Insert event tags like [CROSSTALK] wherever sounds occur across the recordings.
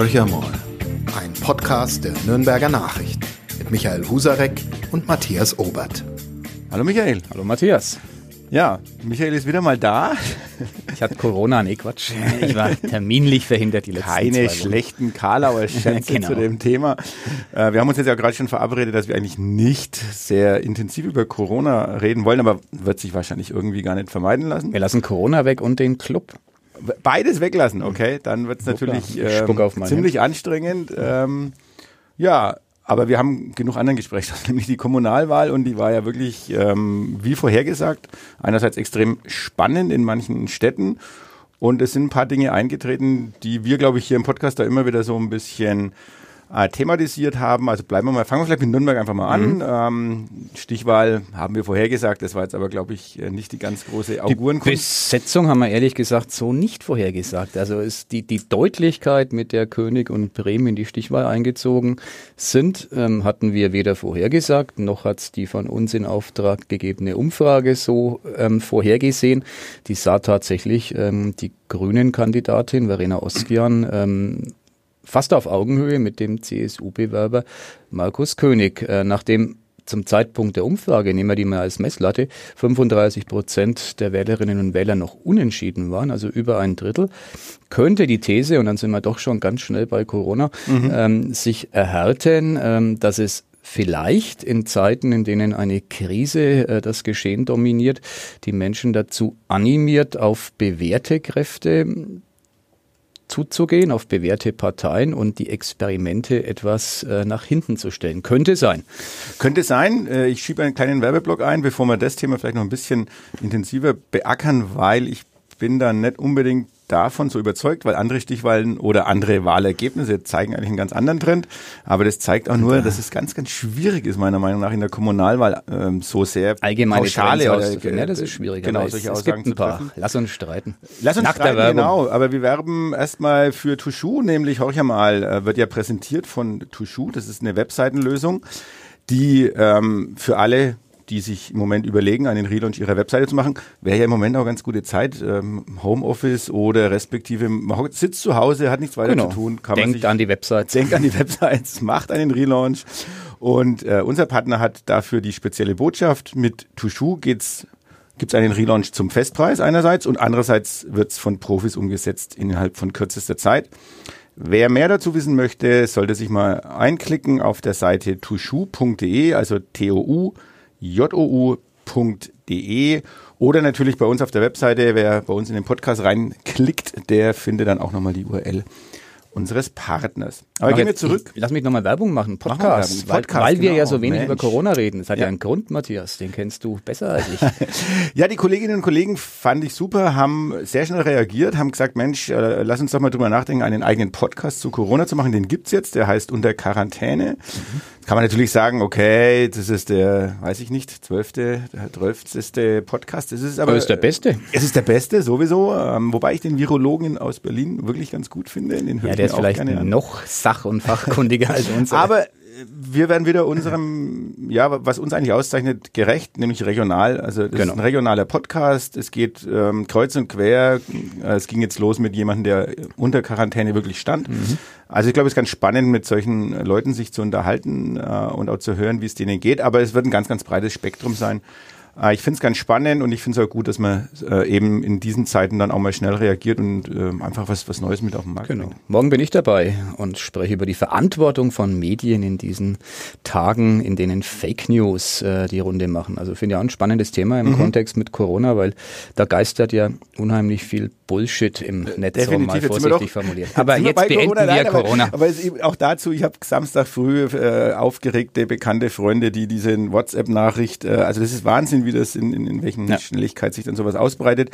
Horcher mal. Ein Podcast der Nürnberger Nachrichten mit Michael Husarek und Matthias Obert. Hallo Michael. Hallo Matthias. Ja, Michael ist wieder mal da. Ich hatte Corona, nee Quatsch. Ich war terminlich verhindert die letzten Keine zwei schlechten Karlauer Schätze [LAUGHS] Genau. zu dem Thema. Äh, wir haben uns jetzt ja gerade schon verabredet, dass wir eigentlich nicht sehr intensiv über Corona reden wollen, aber wird sich wahrscheinlich irgendwie gar nicht vermeiden lassen. Wir lassen Corona weg und den Club. Beides weglassen, okay? Dann wird es natürlich ähm, ziemlich anstrengend. Ähm, ja, aber wir haben genug anderen Gesprächsstoff, [LAUGHS] nämlich die Kommunalwahl und die war ja wirklich, ähm, wie vorhergesagt, einerseits extrem spannend in manchen Städten und es sind ein paar Dinge eingetreten, die wir, glaube ich, hier im Podcast da immer wieder so ein bisschen äh, thematisiert haben. Also bleiben wir mal, fangen wir vielleicht mit Nürnberg einfach mal an. Ähm, Stichwahl haben wir vorhergesagt, das war jetzt aber, glaube ich, äh, nicht die ganz große Augurenkunst. Besetzung haben wir ehrlich gesagt so nicht vorhergesagt. Also ist die, die Deutlichkeit, mit der König und Bremen in die Stichwahl eingezogen sind, ähm, hatten wir weder vorhergesagt, noch hat es die von uns in Auftrag gegebene Umfrage so ähm, vorhergesehen. Die sah tatsächlich ähm, die Grünen-Kandidatin Verena Oskian ähm, fast auf Augenhöhe mit dem CSU-Bewerber Markus König. Äh, nachdem zum Zeitpunkt der Umfrage, nehmen wir die mal als Messlatte, 35 Prozent der Wählerinnen und Wähler noch unentschieden waren, also über ein Drittel, könnte die These, und dann sind wir doch schon ganz schnell bei Corona, ähm, sich erhärten, ähm, dass es vielleicht in Zeiten, in denen eine Krise äh, das Geschehen dominiert, die Menschen dazu animiert, auf bewährte Kräfte zuzugehen, auf bewährte Parteien und die Experimente etwas äh, nach hinten zu stellen. Könnte sein. Könnte sein. Äh, Ich schiebe einen kleinen Werbeblock ein, bevor wir das Thema vielleicht noch ein bisschen intensiver beackern, weil ich bin da nicht unbedingt davon so überzeugt, weil andere Stichwahlen oder andere Wahlergebnisse zeigen eigentlich einen ganz anderen Trend. Aber das zeigt auch nur, dass es ganz, ganz schwierig ist, meiner Meinung nach, in der Kommunalwahl ähm, so sehr Allgemeine pauschale oder. Ja, das ist schwierig. Genau, es, solche es Aussagen gibt ein zu paar. treffen. Lass uns streiten. Lass uns Nach streiten, genau. Aber wir werben erstmal für Tushu, nämlich horch ja mal, äh, wird ja präsentiert von Tushu. Das ist eine Webseitenlösung, die ähm, für alle die sich im Moment überlegen, einen Relaunch ihrer Webseite zu machen, wäre ja im Moment auch ganz gute Zeit. Ähm, Homeoffice oder respektive, man sitzt zu Hause, hat nichts weiter Genau. zu tun, kann man Denkt sich an die Website. denkt an die [LAUGHS] Websites, macht einen Relaunch. Und äh, unser Partner hat dafür die spezielle Botschaft. Mit Tushu geht's gibt es einen Relaunch zum Festpreis einerseits und andererseits wird es von Profis umgesetzt innerhalb von kürzester Zeit. Wer mehr dazu wissen möchte, sollte sich mal einklicken auf der Seite tushu.de, also T-O-U-J-O-U.de oder natürlich bei uns auf der Webseite. Wer bei uns in den Podcast reinklickt, der findet dann auch nochmal die URL unseres Partners. Aber gehen wir zurück. Ich, lass mich nochmal Werbung machen. Wir Podcast. Werbung. weil, Podcast, weil wir genau. ja so wenig Mensch. über Corona reden. Das hat ja. Ja. einen Grund, Matthias. Den kennst du besser als ich. [LAUGHS] Ja, die Kolleginnen und Kollegen fand ich super, haben sehr schnell reagiert, haben gesagt, Mensch, äh, lass uns doch mal drüber nachdenken, einen eigenen Podcast zu Corona zu machen. Den gibt's jetzt, der heißt Unter Quarantäne. Jetzt kann man natürlich sagen, okay, das ist der, weiß ich nicht, zwölfte, zwölfteste Podcast. Das ist aber, Aber ist der beste. Es ist der beste, sowieso. Ähm, wobei ich den Virologen aus Berlin wirklich ganz gut finde. Den Ja, der ist auch vielleicht noch sach- und fachkundiger als [LAUGHS] uns. Aber äh, wir werden wieder unserem, ja, was uns eigentlich auszeichnet, gerecht, nämlich regional. Also das Genau. ist ein regionaler Podcast. Es geht ähm, kreuz und quer. Äh, Es ging jetzt los mit jemandem, der unter Quarantäne wirklich stand. Mhm. Also ich glaube, es ist ganz spannend, mit solchen Leuten sich zu unterhalten äh, und auch zu hören, wie es denen geht. Aber es wird ein ganz, ganz breites Spektrum sein. Äh, ich finde es ganz spannend und ich finde es auch gut, dass man äh, eben in diesen Zeiten dann auch mal schnell reagiert und äh, einfach was, was Neues mit auf den Markt Genau. bringt. Morgen bin ich dabei und spreche über die Verantwortung von Medien in diesen Tagen, in denen Fake News äh, die Runde machen. Also finde ich auch ein spannennes Thema Mhm. im Kontext mit Corona, weil da geistert ja unheimlich viel Bullshit im Netz rum, mal Jetzt sind wir vorsichtig doch- formuliert. [LAUGHS] Aber jetzt bei beenden wir Nein, aber- Corona. Aber es ist eben auch dazu, ich habe Samstag früh äh, aufgeregte, bekannte Freunde, die diese WhatsApp-Nachricht, äh, also das ist Wahnsinn, wie das in, in, in welchen Ja. Schnelligkeit sich dann sowas ausbreitet.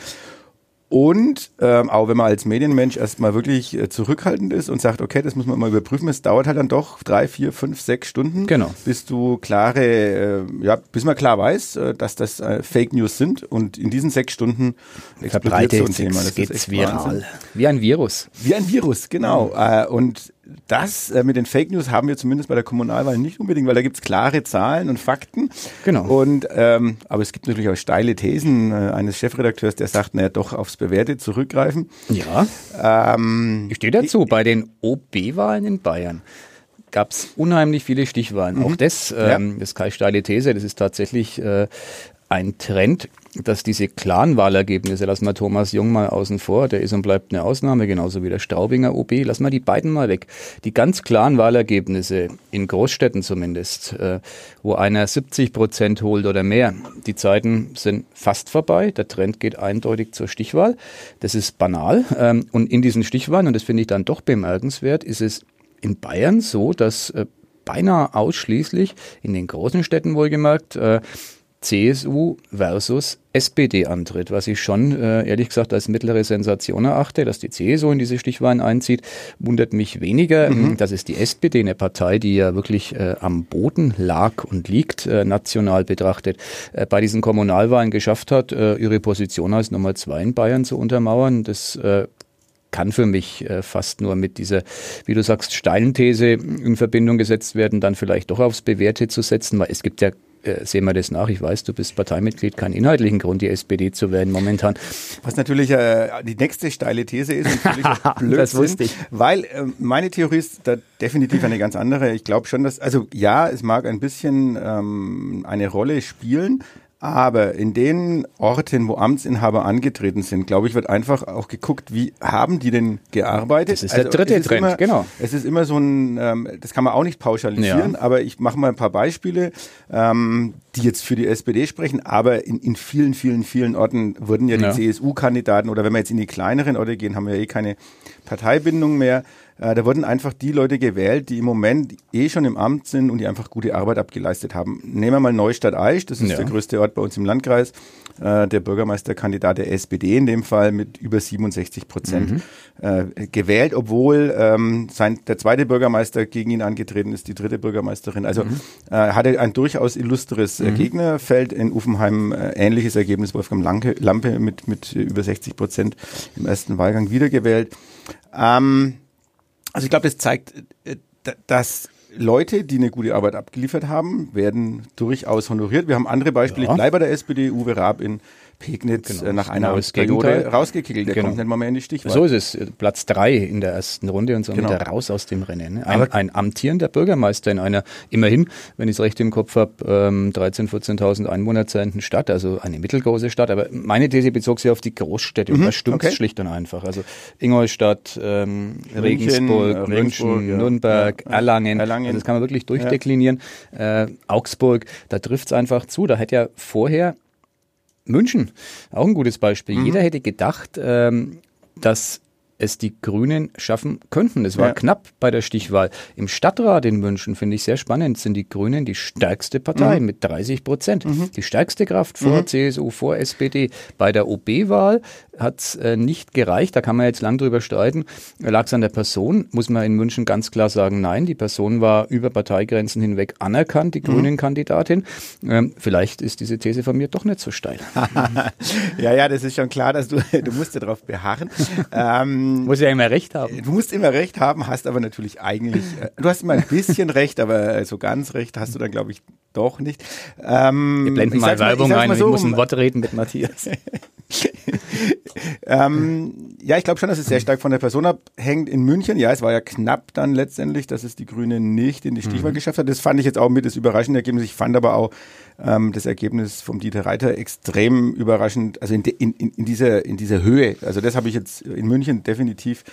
Und ähm, auch wenn man als Medienmensch erstmal wirklich äh, zurückhaltend ist und sagt, okay, das muss man mal überprüfen, es dauert halt dann doch drei, vier, fünf, sechs Stunden, Genau. bis du klare, äh, ja, bis man klar weiß, äh, dass das äh, Fake News sind. Und in diesen sechs Stunden explodiert so ein Thema. Das geht's viral. Wahnsinn. Wie ein Virus. Wie ein Virus, genau. Äh, und das äh, mit den Fake News haben wir zumindest bei der Kommunalwahl nicht unbedingt, weil da gibt es klare Zahlen und Fakten. Genau. Und ähm, aber es gibt natürlich auch steile Thesen äh, eines Chefredakteurs, der sagt, naja, doch aufs Bewährte zurückgreifen. Ja. Ähm, ich stehe dazu. Bei den OB-Wahlen in Bayern gab es unheimlich viele Stichwahlen. Mhm. Auch das, ähm, ja. das ist keine steile These, das ist tatsächlich äh, ein Trend, dass diese Clan-Wahlergebnisse, lassen wir Thomas Jung mal außen vor, der ist und bleibt eine Ausnahme, genauso wie der Straubinger OB, lassen wir die beiden mal weg. Die ganz klaren Wahlergebnisse, in Großstädten zumindest, äh, wo einer 70 Prozent holt oder mehr, die Zeiten sind fast vorbei, der Trend geht eindeutig zur Stichwahl. Das ist banal. Ähm, und in diesen Stichwahlen, und das finde ich dann doch bemerkenswert, ist es in Bayern so, dass äh, beinahe ausschließlich in den großen Städten wohlgemerkt äh, CSU versus SPD antritt, was ich schon äh, ehrlich gesagt als mittlere Sensation erachte, dass die CSU in diese Stichwahlen einzieht, wundert mich weniger. Mhm. Das ist die SPD, eine Partei, die ja wirklich äh, am Boden lag und liegt, äh, national betrachtet, äh, bei diesen Kommunalwahlen geschafft hat, äh, ihre Position als Nummer zwei in Bayern zu untermauern. Das äh, kann für mich äh, fast nur mit dieser, wie du sagst, steilen These in Verbindung gesetzt werden, dann vielleicht doch aufs Bewährte zu setzen, weil es gibt ja äh, sehen wir das nach. Ich weiß, du bist Parteimitglied, keinen inhaltlichen Grund, die SPD zu wählen momentan. Was natürlich äh, die nächste steile These ist, [LAUGHS] Blödsinn, das wusste ich. weil äh, meine Theorie ist da definitiv eine ganz andere. Ich glaube schon, dass, also ja, es mag ein bisschen ähm, eine Rolle spielen, aber in den Orten, wo Amtsinhaber angetreten sind, glaube ich, wird einfach auch geguckt, wie haben die denn gearbeitet? Das ist also der dritte Trend, immer, genau. Es ist immer so ein, ähm, das kann man auch nicht pauschalisieren, ja. aber ich mache mal ein paar Beispiele, ähm, die jetzt für die SPD sprechen, aber in, in vielen, vielen, vielen Orten wurden ja die ja. CSU-Kandidaten oder wenn wir jetzt in die kleineren Orte gehen, haben wir ja eh keine Parteibindung mehr. Äh, da wurden einfach die Leute gewählt, die im Moment eh schon im Amt sind und die einfach gute Arbeit abgeleistet haben. Nehmen wir mal Neustadt Aisch, das ist ja. der größte Ort bei uns im Landkreis. Äh, der Bürgermeisterkandidat der SPD in dem Fall mit über 67 Prozent mhm. äh, gewählt, obwohl ähm, sein, der zweite Bürgermeister gegen ihn angetreten ist, die dritte Bürgermeisterin. Also mhm. äh, hatte ein durchaus illustres äh, mhm. Gegnerfeld in Uffenheim. Äh, ähnliches Ergebnis Wolfgang Lampe, Lampe mit, mit über 60 Prozent im ersten Wahlgang wiedergewählt. Ähm, also ich glaube, das zeigt, äh, dass Leute, die eine gute Arbeit abgeliefert haben, werden durchaus honoriert. Wir haben andere Beispiele. Ja. Ich bleibe bei der SPD, Uwe Raab in Pegnitz genau, äh, nach einer genau Periode rausgekickelt. Der genau. kommt nicht mal mehr in die Stichwahl. So ist es. Platz drei in der ersten Runde und somit genau. raus aus dem Rennen. Ein, ein, amtierender Bürgermeister in einer, immerhin, wenn ich es recht im Kopf habe, ähm, 13.000, 14.000 Einwohner zählenden Stadt, also eine mittelgroße Stadt. Aber meine These bezog sich auf die Großstädte mhm, und da stimmt es okay. schlicht und einfach. Also Ingolstadt, ähm, München, Regensburg, München, ja. Nürnberg, ja. Erlangen. Erlangen. Also das kann man wirklich durchdeklinieren. Ja. Äh, Augsburg, da trifft es einfach zu. Da hätte ja vorher München, auch ein gutes Beispiel. Mhm. Jeder hätte gedacht, ähm, dass es die Grünen schaffen könnten. Es war ja. knapp bei der Stichwahl. Im Stadtrat in München, finde ich sehr spannend, sind die Grünen die stärkste Partei mhm. mit 30 Prozent. Mhm. Die stärkste Kraft vor mhm. CSU, vor SPD. Bei der OB-Wahl hat es äh, nicht gereicht. Da kann man jetzt lang drüber streiten. Lag es an der Person? Muss man in München ganz klar sagen, nein. Die Person war über Parteigrenzen hinweg anerkannt, die mhm. Grünen-Kandidatin. Ähm, vielleicht ist diese These von mir doch nicht so steil. [LAUGHS] ja, ja, das ist schon klar, dass du, [LAUGHS] du musst ja darauf beharren. ähm, Muss ja immer recht haben. Du musst immer recht haben, hast aber natürlich eigentlich, äh, du hast immer ein bisschen recht, aber so ganz recht hast du dann, glaube ich, doch nicht. Ähm, Wir blenden mal Werbung ein, so, ich muss ein Wort reden mit Matthias. [LAUGHS] ähm, ja, ich glaube schon, dass es sehr stark von der Person abhängt. In München, ja, es war ja knapp dann letztendlich, dass es die Grünen nicht in die Stichwahl mhm. geschafft hat. Das fand ich jetzt auch mit das überraschende Ergebnis. Ich fand aber auch ähm, das Ergebnis vom Dieter Reiter extrem überraschend, also in, de, in, in, dieser, in dieser Höhe. Also das habe ich jetzt in München definitiv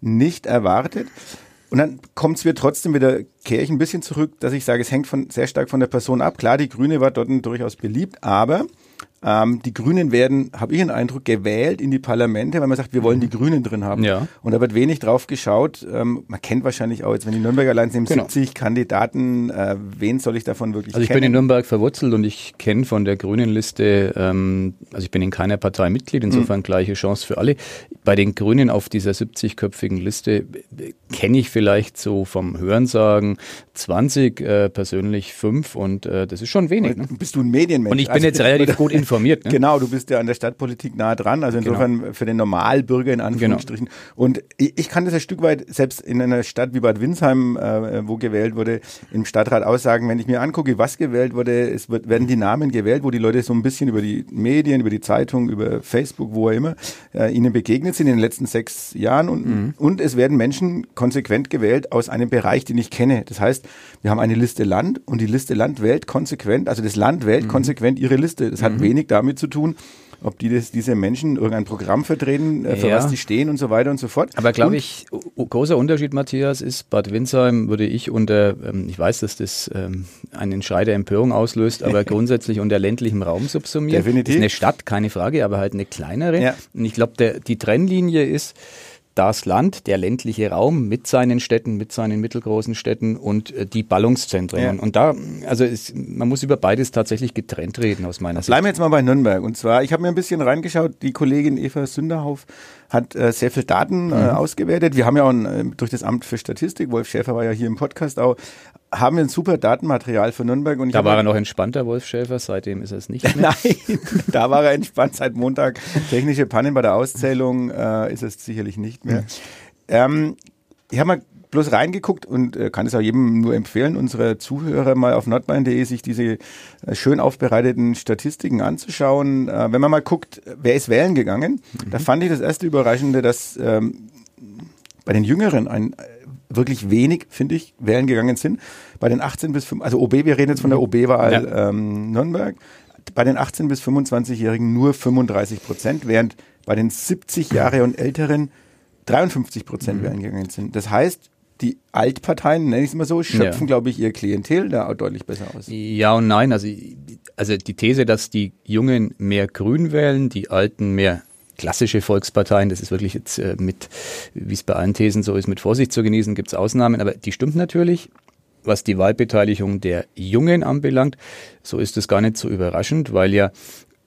nicht erwartet. Und dann kommt es mir trotzdem wieder, kehre ich ein bisschen zurück, dass ich sage, es hängt von, sehr stark von der Person ab. Klar, die Grüne war dort durchaus beliebt, aber ähm, die Grünen werden, habe ich den Eindruck, gewählt in die Parlamente, weil man sagt, wir wollen die Grünen drin haben. Ja. Und da wird wenig drauf geschaut. Ähm, man kennt wahrscheinlich auch jetzt, wenn die Nürnberger allein sind, genau. 70 Kandidaten, äh, wen soll ich davon wirklich Also ich kennen? bin in Nürnberg verwurzelt und ich kenne von der Grünen Liste, ähm, also ich bin in keiner Partei Mitglied, insofern mhm. gleiche Chance für alle. Bei den Grünen auf dieser 70-köpfigen Liste kenne ich vielleicht so vom Hörensagen 20, äh, persönlich 5 und äh, das ist schon wenig. Ne? Bist du ein Medienmensch? Und ich bin also, jetzt relativ [LAUGHS] gut informiert. Ne? Genau, du bist ja an der Stadtpolitik nah dran, also genau. insofern genau. für den Normalbürger in Anführungsstrichen. Genau. Und ich, ich, kann das ein Stück weit, selbst in einer Stadt wie Bad Windsheim, äh, wo gewählt wurde, im Stadtrat aussagen, wenn ich mir angucke, was gewählt wurde, es wird, werden die Namen gewählt, wo die Leute so ein bisschen über die Medien, über die Zeitung, über Facebook, wo auch immer, äh, ihnen begegnet sind in den letzten sechs Jahren und, mhm. und es werden Menschen konsequent gewählt aus einem Bereich, den ich kenne. Das heißt, wir haben eine Liste Land und die Liste Land wählt konsequent, also das Land wählt mhm. konsequent ihre Liste. Das hat mhm. wenig damit zu tun, ob die das, diese Menschen irgendein Programm vertreten, äh, für ja. was die stehen und so weiter und so fort. Aber glaube ich, großer Unterschied, Matthias, ist, Bad Windsheim würde ich unter, ähm, ich weiß, dass das ähm, einen Schrei der Empörung auslöst, aber [LAUGHS] grundsätzlich unter ländlichem Raum subsumieren. Definitiv. Ist eine Stadt, keine Frage, aber halt eine kleinere. Ja. Und ich glaube, die Trennlinie ist, das Land, der ländliche Raum mit seinen Städten, mit seinen mittelgroßen Städten und äh, die Ballungszentren. Ja. Und da, also ist, man muss über beides tatsächlich getrennt reden aus meiner Sicht. Bleiben wir jetzt mal bei Nürnberg. Und zwar, ich habe mir ein bisschen reingeschaut, die Kollegin Eva Sünderhauf hat äh, sehr viel Daten äh, mhm. ausgewertet. Wir haben ja auch ein, äh, durch das Amt für Statistik, Wolf Schäfer war ja hier im Podcast auch, haben wir ein super Datenmaterial für Nürnberg. Und da war er noch entspannter, Wolf Schäfer, seitdem ist er es nicht [LAUGHS] mehr. Nein, da war er entspannt seit Montag. Technische Pannen bei der Auszählung äh, ist es sicherlich nicht mehr. Mhm. Ähm, ich habe mal bloß reingeguckt und äh, kann es auch jedem nur empfehlen, unsere Zuhörer mal auf nordbayern.de sich diese äh, schön aufbereiteten Statistiken anzuschauen. Äh, wenn man mal guckt, wer ist wählen gegangen, mhm. da fand ich das erste Überraschende, dass ähm, bei den Jüngeren ein wirklich wenig, finde ich, wählen gegangen sind. Bei den 18 bis 5, also OB, wir reden jetzt von der OB-Wahl ja. ähm, Nürnberg. Bei den 18 bis 25-Jährigen nur 35 Prozent, während bei den 70 Jahre und älteren 53 Prozent mhm. wählen gegangen sind. Das heißt, die Altparteien, nenne ich es mal so, schöpfen, ja. glaube ich, ihr Klientel da deutlich besser aus. Ja und nein. Also, also die These, dass die Jungen mehr Grün wählen, die Alten mehr klassische Volksparteien, das ist wirklich jetzt äh, mit, wie es bei allen Thesen so ist, mit Vorsicht zu genießen, gibt es Ausnahmen, aber die stimmt natürlich. Was die Wahlbeteiligung der Jungen anbelangt, so ist es gar nicht so überraschend, weil ja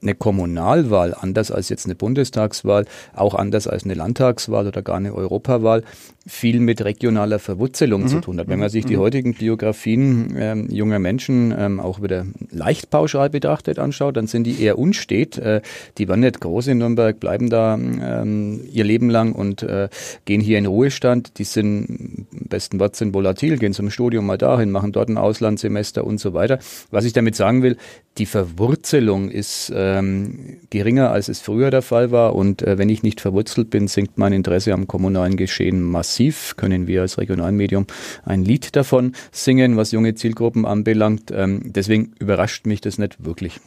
eine Kommunalwahl, anders als jetzt eine Bundestagswahl, auch anders als eine Landtagswahl oder gar eine Europawahl, viel mit regionaler Verwurzelung mhm. zu tun hat. Wenn man sich die mhm. heutigen Biografien ähm, junger Menschen ähm, auch wieder leicht pauschal betrachtet anschaut, dann sind die eher unstet. Äh, die waren nicht groß in Nürnberg, bleiben da ähm, ihr Leben lang und äh, gehen hier in Ruhestand. Die sind im besten Wort sind volatil, gehen zum Studium mal dahin, machen dort ein Auslandssemester und so weiter. Was ich damit sagen will, die Verwurzelung ist ähm, geringer, als es früher der Fall war. Und äh, wenn ich nicht verwurzelt bin, sinkt mein Interesse am kommunalen Geschehen massiv massiv, können wir als Regionalmedium ein Lied davon singen, was junge Zielgruppen anbelangt. Ähm, deswegen überrascht mich das nicht wirklich.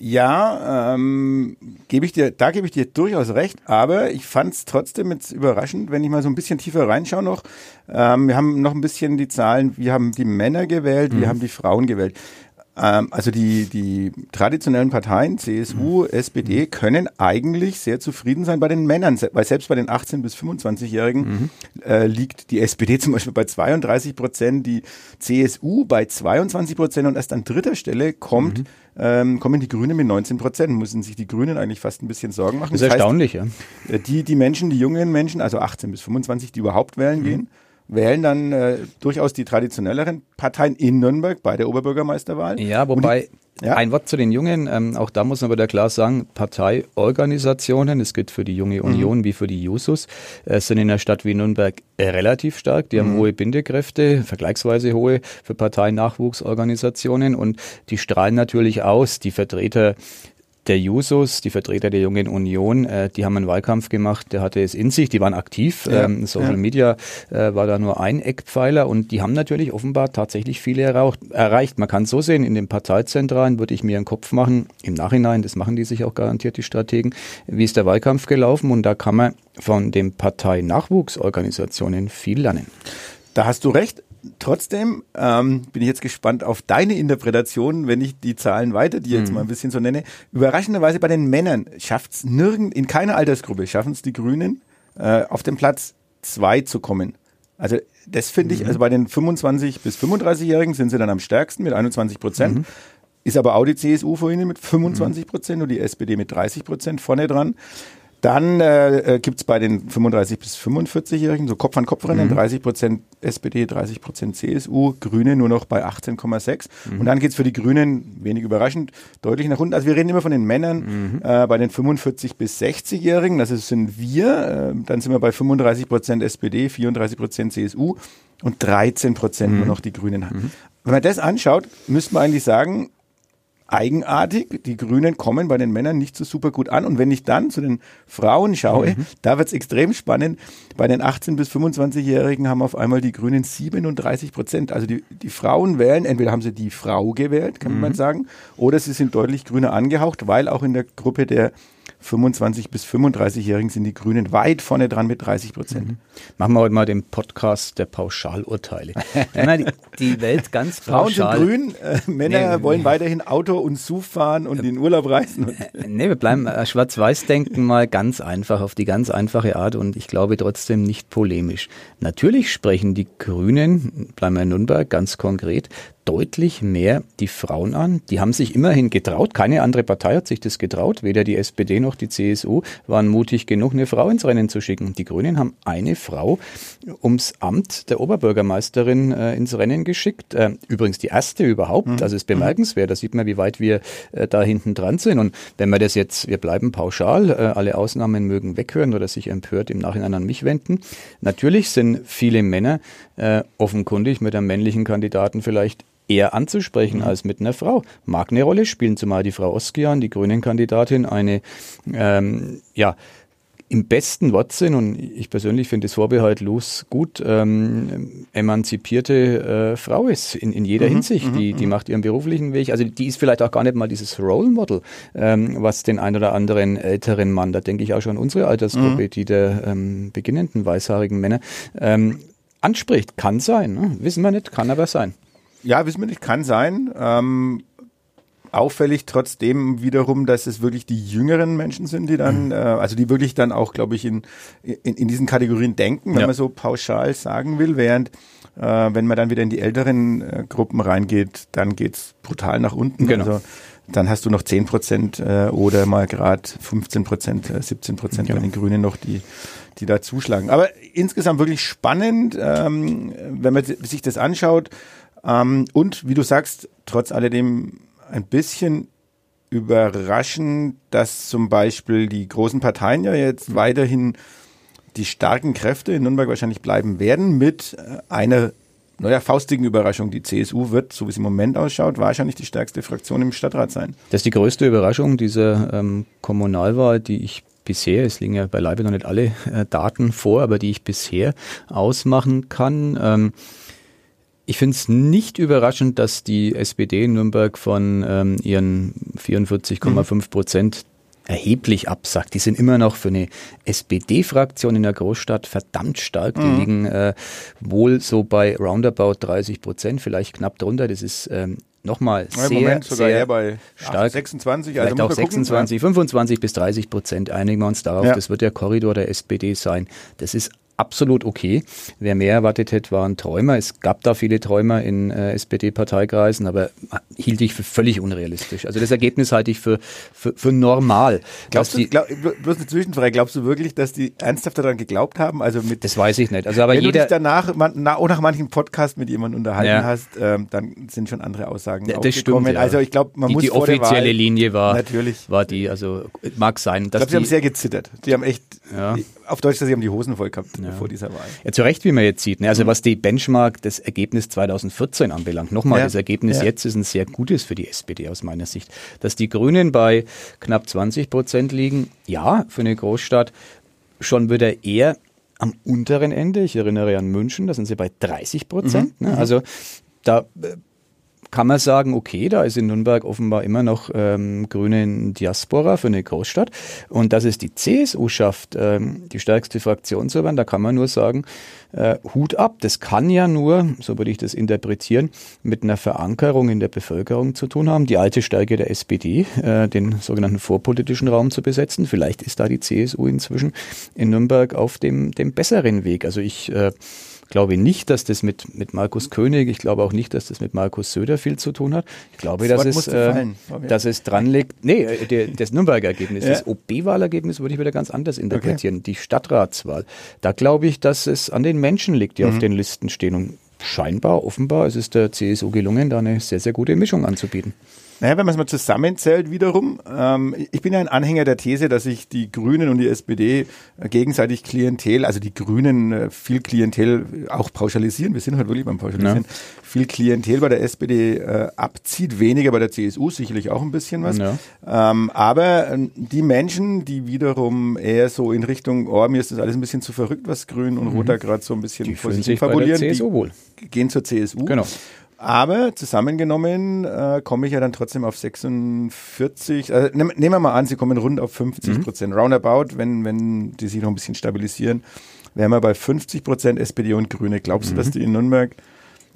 Ja, ähm, gebe ich dir, da gebe ich dir durchaus recht, aber ich fand es trotzdem jetzt überraschend, wenn ich mal so ein bisschen tiefer reinschaue noch. Ähm, wir haben noch ein bisschen die Zahlen, wir haben die Männer gewählt, mhm. wir haben die Frauen gewählt. Ähm, also die, die traditionellen Parteien, CSU, mhm. SPD, können eigentlich sehr zufrieden sein bei den Männern, weil selbst bei den 18- bis 25-Jährigen mhm. äh, liegt die SPD zum Beispiel bei 32 Prozent, die CSU bei 22 Prozent und erst an dritter Stelle kommt mhm. ähm, kommen die Grünen mit 19 Prozent. Müssen sich die Grünen eigentlich fast ein bisschen Sorgen machen. Das ist das erstaunlich, heißt, ja. Äh, die, die Menschen, die jungen Menschen, also 18 bis 25, die überhaupt wählen mhm. gehen, wählen dann äh, durchaus die traditionelleren Parteien in Nürnberg bei der Oberbürgermeisterwahl. Ja, wobei die, ja. ein Wort zu den Jungen, ähm, auch da muss man wieder klar sagen, Parteiorganisationen, es gilt für die Junge mhm. Union mhm. wie für die Jusos, äh, sind in einer Stadt wie Nürnberg äh, relativ stark. Die mhm. haben hohe Bindekräfte, vergleichsweise hohe für Parteinachwuchsorganisationen und die strahlen natürlich aus. Die Vertreter der Jusos, die Vertreter der Jungen Union, äh, die haben einen Wahlkampf gemacht, der hatte es in sich, die waren aktiv. Ja, ähm, Social ja. Media äh, war da nur ein Eckpfeiler und die haben natürlich offenbar tatsächlich viele erraucht, erreicht. Man kann so sehen, in den Parteizentralen würde ich mir einen Kopf machen, im Nachhinein, das machen die sich auch garantiert, die Strategen, wie ist der Wahlkampf gelaufen und da kann man von den Parteinachwuchsorganisationen viel lernen. Da hast du recht. Trotzdem ähm, bin ich jetzt gespannt auf deine Interpretation, wenn ich die Zahlen weiter dir jetzt mhm. mal ein bisschen so nenne. Überraschenderweise bei den Männern schafft es nirgend, in keiner Altersgruppe schaffen es die Grünen, äh, auf den Platz zwei zu kommen. Also das finde ich, mhm. also bei den 25 bis 35-Jährigen sind sie dann am stärksten mit 21 Prozent. Mhm. Ist aber auch die CSU vorhin mit 25 Prozent und die SPD mit 30 Prozent vorne dran. Dann äh, gibt es bei den 35 bis 45-Jährigen so Kopf-an-Kopf-Rennen, mhm. 30 Prozent SPD, 30 Prozent CSU, Grüne nur noch bei 18,6. Mhm. Und dann geht es für die Grünen, wenig überraschend, deutlich nach unten. Also wir reden immer von den Männern mhm. äh, bei den 45 bis 60-Jährigen, das sind wir. Äh, dann sind wir bei 35 Prozent SPD, 34 Prozent CSU und 13 Prozent nur mhm. noch die Grünen. Mhm. Wenn man das anschaut, müsste man eigentlich sagen, eigenartig. Die Grünen kommen bei den Männern nicht so super gut an. Und wenn ich dann zu den Frauen schaue, mhm. da wird es extrem spannend. Bei den 18- bis 25-Jährigen haben auf einmal die Grünen 37 Prozent. Also die, die Frauen wählen, entweder haben sie die Frau gewählt, kann mhm. man sagen, oder sie sind deutlich grüner angehaucht, weil auch in der Gruppe der 25 bis 35-Jährigen sind die Grünen weit vorne dran mit 30 Prozent. Mhm. Machen wir heute mal den Podcast der Pauschalurteile. [LAUGHS] die, die, Welt ganz pauschal. Frauen sind grün, äh, Männer nee, wollen weiterhin Auto und SUV fahren und äh, in Urlaub reisen. Äh, nee, wir bleiben äh, schwarz-weiß-denken mal ganz einfach, auf die ganz einfache Art und ich glaube trotzdem nicht polemisch. Natürlich sprechen die Grünen, bleiben wir in Nürnberg ganz konkret, deutlich mehr die Frauen an. Die haben sich immerhin getraut. Keine andere Partei hat sich das getraut. Weder die SPD noch die CSU waren mutig genug, eine Frau ins Rennen zu schicken. Die Grünen haben eine Frau ums Amt der Oberbürgermeisterin äh, ins Rennen geschickt. Äh, übrigens die erste überhaupt. Mhm. Also ist bemerkenswert. Da sieht man, wie weit wir äh, da hinten dran sind. Und wenn wir das jetzt, wir bleiben pauschal, äh, alle Ausnahmen mögen weghören oder sich empört im Nachhinein an mich wenden. Natürlich sind viele Männer äh, offenkundig mit einem männlichen Kandidaten vielleicht eher anzusprechen mhm. als mit einer Frau. Mag eine Rolle spielen, zumal die Frau Oskian, die Grünen-Kandidatin, eine ähm, ja, im besten Wortsinn, und ich persönlich finde das vorbehaltlos gut, ähm, emanzipierte äh, Frau ist in, in jeder mhm, Hinsicht. Mhm, die, die mhm. macht ihren beruflichen Weg. Also die ist vielleicht auch gar nicht mal dieses Role Model, ähm, was den ein oder anderen älteren Mann, da denke ich auch schon an unsere Altersgruppe, mhm. die der ähm, beginnenden weißhaarigen Männer, ähm, anspricht. Kann sein, ne? wissen wir nicht, kann aber sein. Ja, wissen wir nicht, kann sein. Ähm, auffällig trotzdem wiederum, dass es wirklich die jüngeren Menschen sind, die dann, mhm. äh, also die wirklich dann auch, glaube ich, in, in, in diesen Kategorien denken, wenn ja. man so pauschal sagen will, während äh, wenn man dann wieder in die älteren äh, Gruppen reingeht, dann geht's brutal nach unten. Genau. Also dann hast du noch 10 Prozent äh, oder mal gerade 15 Prozent, äh, 17 Prozent genau. bei den Grünen noch, die, die da zuschlagen. Aber insgesamt wirklich spannend, ähm, wenn man sich das anschaut. Ähm, und wie du sagst, trotz alledem ein bisschen überraschend, dass zum Beispiel die großen Parteien ja jetzt weiterhin die starken Kräfte in Nürnberg wahrscheinlich bleiben werden mit äh, einer naja, faustigen Überraschung. Die CSU wird, so wie es im Moment ausschaut, wahrscheinlich die stärkste Fraktion im Stadtrat sein. Das ist die größte Überraschung dieser ähm, Kommunalwahl, die ich bisher, es liegen ja beileibe noch nicht alle äh, Daten vor, aber die ich bisher ausmachen kann. Ähm, ich finde es nicht überraschend, dass die SPD in Nürnberg von ähm, ihren 44,5 Prozent erheblich absackt. Die sind immer noch für eine SPD-Fraktion in der Großstadt verdammt stark. Die mhm. liegen äh, wohl so bei roundabout 30 Prozent, vielleicht knapp drunter. Das ist ähm, nochmal sehr, Moment sogar sehr bei stark. 26, also auch 26, gucken, 25 bis 30 Prozent. Einigen wir uns darauf. Ja. Das wird der Korridor der SPD sein. Das ist absolut okay. Wer mehr erwartet hätte, waren Träumer. Es gab da viele Träumer in äh, SPD-Parteikreisen, aber hielt ich für völlig unrealistisch. Also das Ergebnis halte ich für, für, für normal. Glaubst du, glaub, bloß eine Zwischenfrage, glaubst du wirklich, dass die ernsthaft daran geglaubt haben? Also mit, das weiß ich nicht. Also aber wenn jeder, du dich danach, man, nach, nach manchem Podcast mit jemandem unterhalten ja. hast, ähm, dann sind schon andere Aussagen ja, das Stimmt, ja. Also ich glaube, man die, muss die offizielle Wahl, Linie war, natürlich. war die, also mag sein. ich glaube, sie haben sehr gezittert. Die haben echt, ja. auf Deutsch, sie haben die Hosen voll gehabt ja. vor dieser Wahl. Ja, zu Recht, wie man jetzt sieht. Ne? Also mhm. was die Benchmark, das Ergebnis 2014 anbelangt. Nochmal, ja. das Ergebnis ja. jetzt ist ein sehr gutes für die SPD aus meiner Sicht. Dass die Grünen bei knapp 20 Prozent liegen, ja, für eine Großstadt schon wieder eher am unteren Ende. Ich erinnere an München, da sind sie bei 30 Prozent. Mhm. Ne? Mhm. Also da äh, kann man sagen, okay, da ist in Nürnberg offenbar immer noch ähm, grüne Diaspora für eine Großstadt. Und dass es die CSU schafft, ähm, die stärkste Fraktion zu werden, da kann man nur sagen, äh, Hut ab. Das kann ja nur, so würde ich das interpretieren, mit einer Verankerung in der Bevölkerung zu tun haben. Die alte Stärke der SPD, äh, den sogenannten vorpolitischen Raum zu besetzen. Vielleicht ist da die CSU inzwischen in Nürnberg auf dem, dem besseren Weg. Also ich äh, glaube nicht, dass das mit, mit Markus König, ich glaube auch nicht, dass das mit Markus Söder viel zu tun hat. Ich glaube, das dass, es, äh, dass es dran liegt. Nee, äh, der, das Nürnberger Ergebnis, ja. das OB-Wahlergebnis würde ich wieder ganz anders interpretieren. Okay. Die Stadtratswahl. Da glaube ich, dass es an den Menschen liegt, die mhm. auf den Listen stehen. Und scheinbar, offenbar, es ist der CSU gelungen, da eine sehr, sehr gute Mischung anzubieten. Naja, wenn man es mal zusammenzählt wiederum, ähm, ich bin ja ein Anhänger der These, dass sich die Grünen und die SPD gegenseitig Klientel, also die Grünen äh, viel Klientel auch pauschalisieren, wir sind heute wirklich beim Pauschalisieren, ja. viel Klientel bei der SPD äh, abzieht, weniger bei der CSU, sicherlich auch ein bisschen was. Ja. Ähm, aber äh, die Menschen, die wiederum eher so in Richtung, oh, mir ist das alles ein bisschen zu verrückt, was Grün und mhm. Rot da gerade so ein bisschen die vor sich fabulieren, die gehen zur CSU. Genau. Aber zusammengenommen äh, komme ich ja dann trotzdem auf 46. Also, nehmen wir mal an, sie kommen rund auf 50 Prozent. Mhm. Roundabout, wenn, wenn die sich noch ein bisschen stabilisieren, wären wir bei 50 Prozent SPD und Grüne. Glaubst mhm. du, dass die in Nürnberg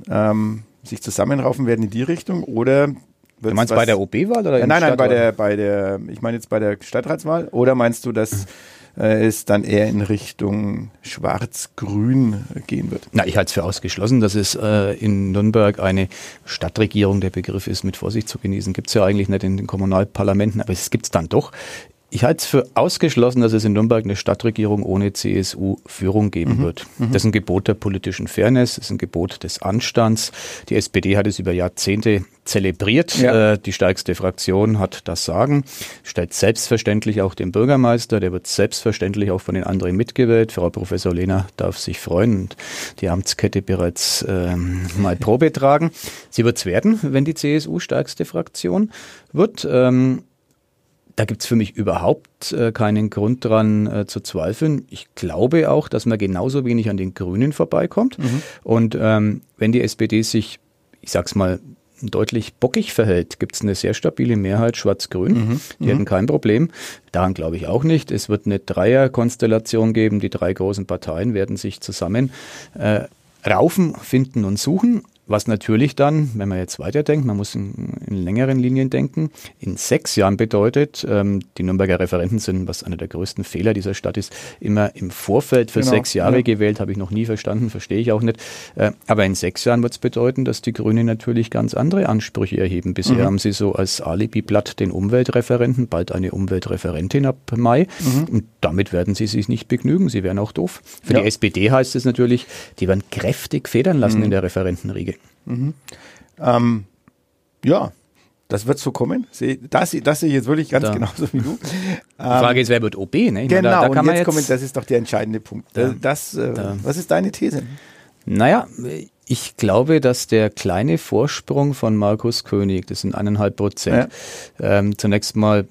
ähm, sich zusammenraufen werden in die Richtung? Oder Du meinst was, bei der OB-Wahl oder? Nein, nein, bei der, bei der, ich meine jetzt bei der Stadtratswahl. Oder meinst du, dass mhm [CLEARS THROAT] äh, es dann eher in Richtung Schwarz-Grün gehen wird. Na, ich halte es für ausgeschlossen, dass es äh, in Nürnberg eine Stadtregierung, der Begriff ist mit Vorsicht zu genießen, gibt es ja eigentlich nicht in den Kommunalparlamenten, aber es gibt es dann doch ich halte es für ausgeschlossen, dass es in Nürnberg eine Stadtregierung ohne CSU-Führung geben mhm. wird. Mhm. Das ist ein Gebot der politischen Fairness, das ist ein Gebot des Anstands. Die SPD hat es über Jahrzehnte zelebriert. Ja. Äh, die stärkste Fraktion hat das Sagen, stellt selbstverständlich auch den Bürgermeister, der wird selbstverständlich auch von den anderen mitgewählt. Frau Professor Lehner darf sich freuen und die Amtskette bereits ähm, mal Probe tragen. Sie wird es werden, wenn die CSU stärkste Fraktion wird. Ähm, da gibt es für mich überhaupt äh, keinen Grund dran äh, zu zweifeln. Ich glaube auch, dass man genauso wenig an den Grünen vorbeikommt. Mhm. Und ähm, wenn die SPD sich, ich sag's mal, deutlich bockig verhält, gibt es eine sehr stabile Mehrheit Schwarz-Grün. Mhm. Die mhm. hätten kein Problem. Daran glaube ich auch nicht. Es wird eine Dreierkonstellation geben. Die drei großen Parteien werden sich zusammen äh, raufen, finden und suchen. Was natürlich dann, wenn man jetzt weiterdenkt, man muss in, in längeren Linien denken, in sechs Jahren bedeutet, ähm, die Nürnberger Referenten sind, was einer der größten Fehler dieser Stadt ist, immer im Vorfeld für genau, sechs Jahre ja. gewählt, habe ich noch nie verstanden, verstehe ich auch nicht. Äh, aber in sechs Jahren wird es bedeuten, dass die Grünen natürlich ganz andere Ansprüche erheben. Bisher mhm. haben sie so als Alibi-Blatt den Umweltreferenten, bald eine Umweltreferentin ab Mai. Mhm. Und damit werden sie sich nicht begnügen. Sie wären auch doof. Für ja. die SPD heißt es natürlich, die werden kräftig federn lassen mhm. in der Referentenriege. Mhm. Ähm, ja, das wird so kommen. Das, das sehe ich jetzt wirklich ganz da. genauso wie du. [LAUGHS] Die Frage ist, wer wird OB? Ne? genau, meine, da, da und jetzt, jetzt kommen, das ist doch der entscheidende Punkt. Da, das, äh, was ist deine These? Naja, ich glaube, dass der kleine Vorsprung von Markus König, das sind eineinhalb Prozent, ja. ähm, zunächst mal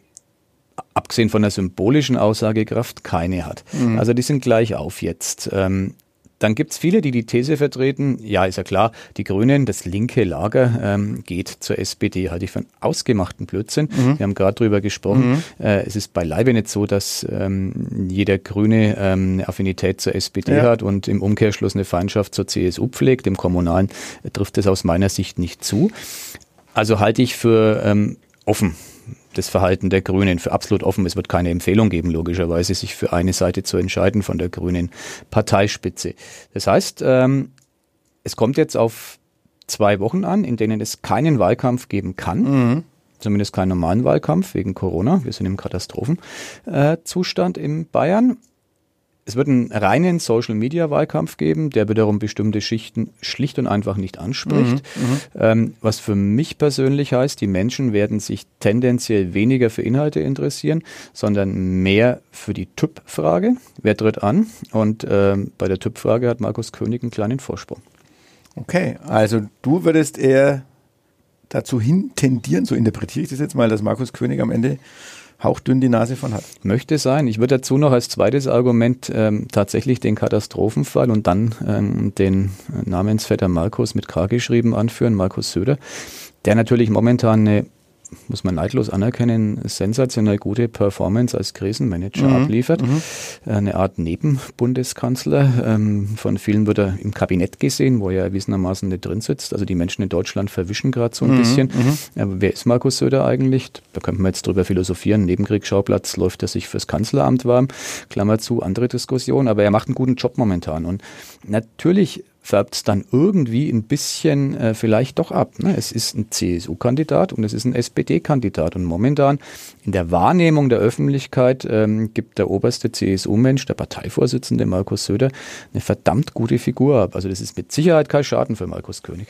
abgesehen von der symbolischen Aussagekraft keine hat. Mhm. Also die sind gleich auf jetzt. Ähm, dann gibt's viele, die die These vertreten, ja, ist ja klar, die Grünen, das linke Lager ähm, geht zur SPD, halte ich für einen ausgemachten Blödsinn. Mhm. Wir haben gerade drüber gesprochen. Mhm. Äh, es ist beileibe nicht so, dass ähm, jeder Grüne ähm, eine Affinität zur SPD ja. hat und im Umkehrschluss eine Feindschaft zur CSU pflegt. Im Kommunalen trifft das aus meiner Sicht nicht zu. Also halte ich für ähm, offen das Verhalten der Grünen für absolut offen. Es wird keine Empfehlung geben, logischerweise, sich für eine Seite zu entscheiden von der grünen Parteispitze. Das heißt, ähm, es kommt jetzt auf zwei Wochen an, in denen es keinen Wahlkampf geben kann. Mhm. Zumindest keinen normalen Wahlkampf wegen Corona. Wir sind im Katastrophenzustand äh, in Bayern. Es wird einen reinen Social-Media-Wahlkampf geben, der wiederum bestimmte Schichten schlicht und einfach nicht anspricht. Mhm, mhm, ähm, was für mich persönlich heißt, die Menschen werden sich tendenziell weniger für Inhalte interessieren, sondern mehr für die Typ-Frage. Wer tritt an? Und ähm, bei der Typ-Frage hat Markus König einen kleinen Vorsprung. Okay, also du würdest eher dazu hin tendieren, so interpretiere ich das jetzt mal, dass Markus König am Ende hauchdünn die Nase von hat. Möchte sein. Ich würde dazu noch als zweites Argument ähm, tatsächlich den Katastrophenfall und dann ähm, den Namensvetter Markus mit K geschrieben anführen, Markus Söder, der natürlich momentan eine muss man neidlos anerkennen, sensationell gute Performance als Krisenmanager mhm. abliefert. Mhm. Eine Art Nebenbundeskanzler. Ähm, von vielen wird er im Kabinett gesehen, wo er erwiesenermaßen nicht drin sitzt. Also die Menschen in Deutschland verwischen gerade so ein mhm. bisschen. Mhm. Aber wer ist Markus Söder eigentlich? Da könnte man jetzt drüber philosophieren. Nebenkriegsschauplatz läuft er sich fürs Kanzleramt warm. Klammer zu, andere Diskussion. Aber er macht einen guten Job momentan. Und natürlich färbt es dann irgendwie ein bisschen äh, vielleicht doch ab. Ne? Es ist ein CSU-Kandidat und es ist ein SPD-Kandidat. Und momentan in der Wahrnehmung der Öffentlichkeit ähm, gibt der oberste CSU-Mensch, der Parteivorsitzende Markus Söder, eine verdammt gute Figur ab. Also das ist mit Sicherheit kein Schaden für Markus König.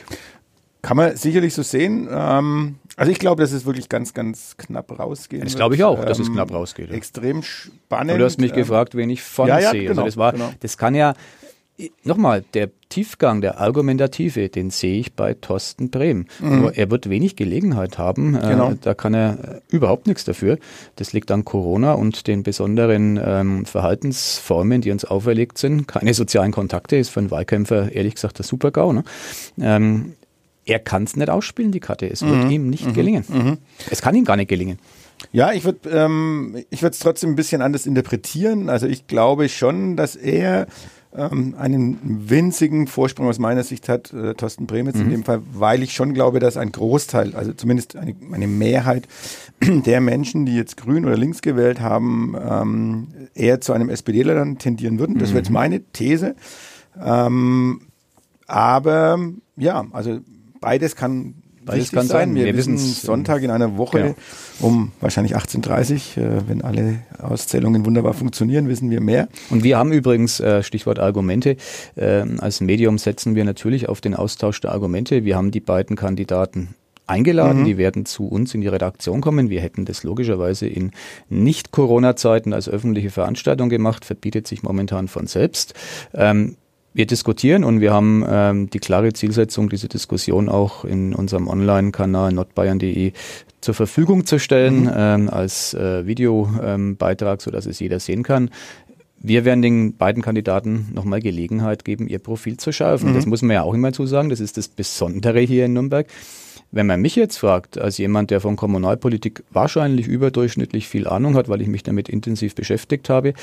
Kann man sicherlich so sehen. Ähm, also ich glaube, dass es wirklich ganz, ganz knapp rausgeht. Das glaube ich auch, dass es ähm, knapp rausgeht. Extrem spannend. Aber du hast mich ähm, gefragt, wen ich von ja, ja, sehe. Genau, also das war, genau. das kann ja, nochmal, der Tiefgang, der Argumentative, den sehe ich bei Thorsten Brehm. Mhm. Nur er wird wenig Gelegenheit haben. Äh, Genau. da kann er äh, überhaupt nichts dafür. Das liegt an Corona und den besonderen ähm, Verhaltensformen, die uns auferlegt sind. Keine sozialen Kontakte ist für einen Wahlkämpfer ehrlich gesagt der Super-GAU. Ne? Ähm, er kann es nicht ausspielen, die Karte. Es wird ihm nicht gelingen. Es kann ihm gar nicht gelingen. Ja, ich würde ähm, ich würde es trotzdem ein bisschen anders interpretieren. Also ich glaube schon, dass er ähm, einen winzigen Vorsprung aus meiner Sicht hat, äh, Thorsten Bremitz in dem Fall, weil ich schon glaube, dass ein Großteil, also zumindest eine, eine Mehrheit [CLEARS THROAT] der Menschen, die jetzt grün oder links gewählt haben, ähm, eher zu einem SPDler dann tendieren würden. Das wäre jetzt meine These. Ähm, aber ja, also beides kann Richtig kann sein. Wir, Wir wissen Sonntag in einer Woche Genau. um wahrscheinlich 18.30 äh, wenn alle Auszählungen wunderbar funktionieren, wissen wir mehr. Und wir haben übrigens, äh, Stichwort Argumente, äh, als Medium setzen wir natürlich auf den Austausch der Argumente. Wir haben die beiden Kandidaten eingeladen, die werden zu uns in die Redaktion kommen. Wir hätten das logischerweise in Nicht-Corona-Zeiten als öffentliche Veranstaltung gemacht, verbietet sich momentan von selbst. Ähm, wir diskutieren und wir haben ähm, die klare Zielsetzung, diese Diskussion auch in unserem Online-Kanal nordbayern.de zur Verfügung zu stellen ähm, als äh, Videobeitrag, ähm, sodass es jeder sehen kann. Wir werden den beiden Kandidaten nochmal Gelegenheit geben, ihr Profil zu schärfen. Das muss man ja auch immer zusagen. Das ist das Besondere hier in Nürnberg. Wenn man mich jetzt fragt, als jemand, der von Kommunalpolitik wahrscheinlich überdurchschnittlich viel Ahnung hat, weil ich mich damit intensiv beschäftigt habe,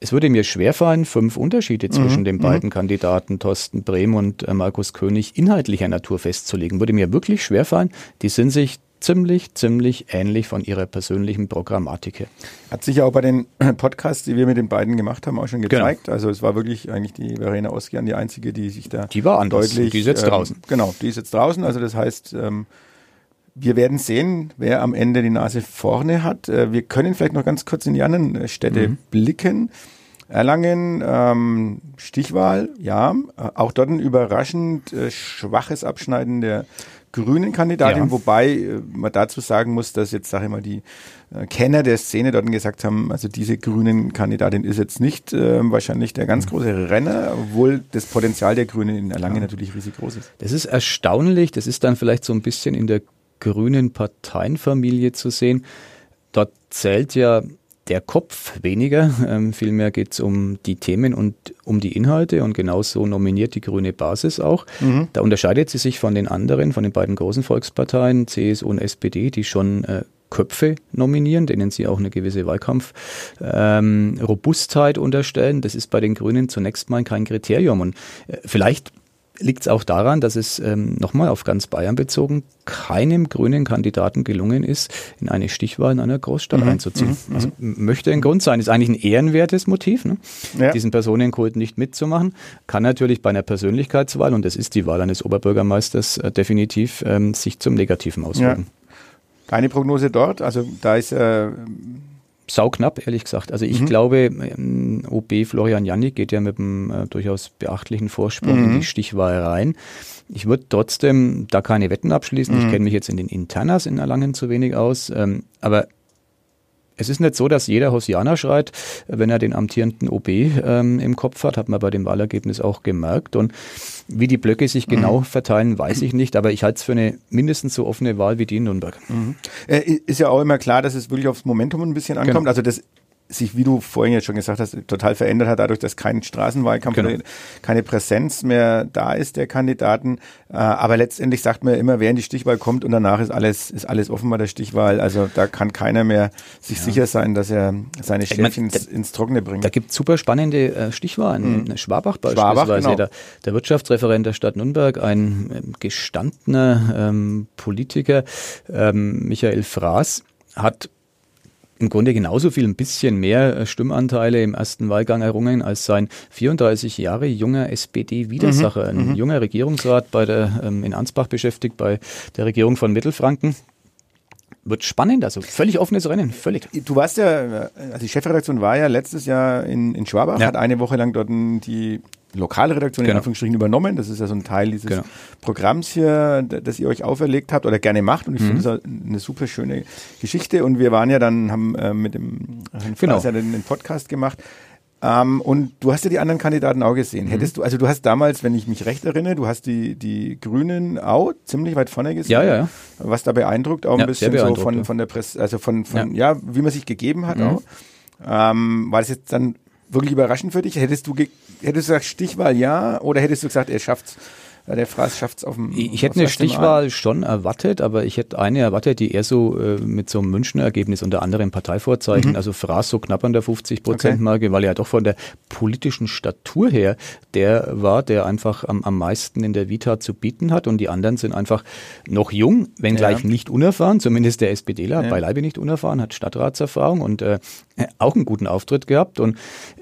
es würde mir schwerfallen, fünf Unterschiede zwischen den beiden Kandidaten, Thorsten Brehm und äh, Markus König, inhaltlicher Natur festzulegen. Würde mir wirklich schwerfallen. Die sind sich ziemlich, ziemlich ähnlich von ihrer persönlichen Programmatik her. Hat sich ja auch bei den [CLEARS THROAT] Podcasts, die wir mit den beiden gemacht haben, auch schon Genau. gezeigt. Also es war wirklich eigentlich die Verena Oskian die einzige, die sich da Die war anders. deutlich. Die ist jetzt ähm, draußen. Genau, die ist jetzt draußen. Also das heißt, ähm, wir werden sehen, wer am Ende die Nase vorne hat. Äh, wir können vielleicht noch ganz kurz in die anderen äh, Städte Mhm. blicken. Erlangen, ähm, Stichwahl, ja. Äh, auch dort ein überraschend äh, schwaches Abschneiden der grünen Kandidatin, Ja. wobei äh, man dazu sagen muss, dass jetzt, sage ich mal, die äh, Kenner der Szene dort gesagt haben, also diese grünen Kandidatin ist jetzt nicht äh, wahrscheinlich der ganz große Renner, obwohl das Potenzial der Grünen in Erlangen natürlich riesig groß ist. Das ist erstaunlich. Das ist dann vielleicht so ein bisschen in der grünen Parteienfamilie zu sehen. Dort zählt ja der Kopf weniger. Ähm, vielmehr geht es um die Themen und um die Inhalte und genauso nominiert die grüne Basis auch. Da unterscheidet sie sich von den anderen, von den beiden großen Volksparteien, CSU und SPD, die schon äh, Köpfe nominieren, denen sie auch eine gewisse Wahlkampf-Robustheit ähm, unterstellen. Das ist bei den Grünen zunächst mal kein Kriterium. Und äh, vielleicht liegt es auch daran, dass es ähm, nochmal auf ganz Bayern bezogen keinem grünen Kandidaten gelungen ist, in eine Stichwahl in einer Großstadt einzuziehen. Also m- möchte ein Grund sein, ist eigentlich ein ehrenwertes Motiv, ne? Ja. diesen Personenkult nicht mitzumachen. Kann natürlich bei einer Persönlichkeitswahl, und das ist die Wahl eines Oberbürgermeisters, äh, definitiv ähm, sich zum Negativen auswirken. Keine Prognose dort, also da ist äh, sauknapp, ehrlich gesagt. Also ich glaube, ähm, OB Florian Jannik geht ja mit einem äh, durchaus beachtlichen Vorsprung in die Stichwahl rein. Ich würde trotzdem da keine Wetten abschließen. Ich kenne mich jetzt in den Internas in Erlangen zu wenig aus. Ähm, aber es ist nicht so, dass jeder Hosianer schreit, wenn er den amtierenden OB ähm, im Kopf hat, hat man bei dem Wahlergebnis auch gemerkt. Und wie die Blöcke sich genau verteilen, weiß ich nicht, aber ich halte es für eine mindestens so offene Wahl wie die in Nürnberg. Äh, ist ja auch immer klar, dass es wirklich aufs Momentum ein bisschen ankommt. Genau. Also das sich, wie du vorhin jetzt schon gesagt hast, total verändert hat, dadurch, dass kein Straßenwahlkampf Genau. keine Präsenz mehr da ist der Kandidaten. Äh, aber letztendlich sagt man ja immer, wer in die Stichwahl kommt und danach ist alles, ist alles offen bei der Stichwahl. Also da kann keiner mehr sich sicher sein, dass er seine Schäfchen ins, ins Trockene bringt. Da gibt es super spannende äh, Stichwahlen. Schwabach beispielsweise, Schwabach, genau. der, der Wirtschaftsreferent der Stadt Nürnberg, ein ähm, gestandener ähm, Politiker, ähm, Michael Fraß, hat im Grunde genauso viel, ein bisschen mehr äh, Stimmanteile im ersten Wahlgang errungen als sein 34 Jahre junger SPD-Widersacher, mhm, ein mhm. junger Regierungsrat bei der, ähm, in Ansbach beschäftigt bei der Regierung von Mittelfranken wird spannend, also völlig offenes Rennen, völlig. Du warst ja, also die Chefredaktion war ja letztes Jahr in, in Schwabach, ja. hat eine Woche lang dort die lokale Redaktion genau. in Anführungsstrichen übernommen. Das ist ja so ein Teil dieses genau. Programms hier, das ihr euch auferlegt habt oder gerne macht. Und ich mhm. finde das eine super schöne Geschichte. Und wir waren ja dann, haben äh, mit dem Herrn genau. den Podcast gemacht. Ähm, und du hast ja die anderen Kandidaten auch gesehen. Mhm. Hättest du, also du hast damals, wenn ich mich recht erinnere, du hast die, die Grünen auch ziemlich weit vorne gesehen. Ja, ja, ja. Was da beeindruckt, auch ja, ein bisschen so von, von der Presse, also von, von ja. ja. wie man sich gegeben hat mhm. auch. Ähm, war das jetzt dann wirklich überraschend für dich? Hättest du, hättest du gesagt, Stichwahl ja, oder hättest du gesagt, er schafft's? Der Fraß schafft es auf dem. Ich hätte eine Stichwahl schon erwartet, aber ich hätte eine erwartet, die eher so äh, mit so einem Münchner Ergebnis unter anderem Parteivorzeichen, mhm. also Fraß so knapp an der 50 Prozent Marke, okay. weil er ja doch von der politischen Statur her der war, der einfach am, am meisten in der Vita zu bieten hat und die anderen sind einfach noch jung, wenngleich ja. nicht unerfahren, zumindest der SPDler, ja. beileibe nicht unerfahren, hat Stadtratserfahrung und äh, auch einen guten Auftritt gehabt und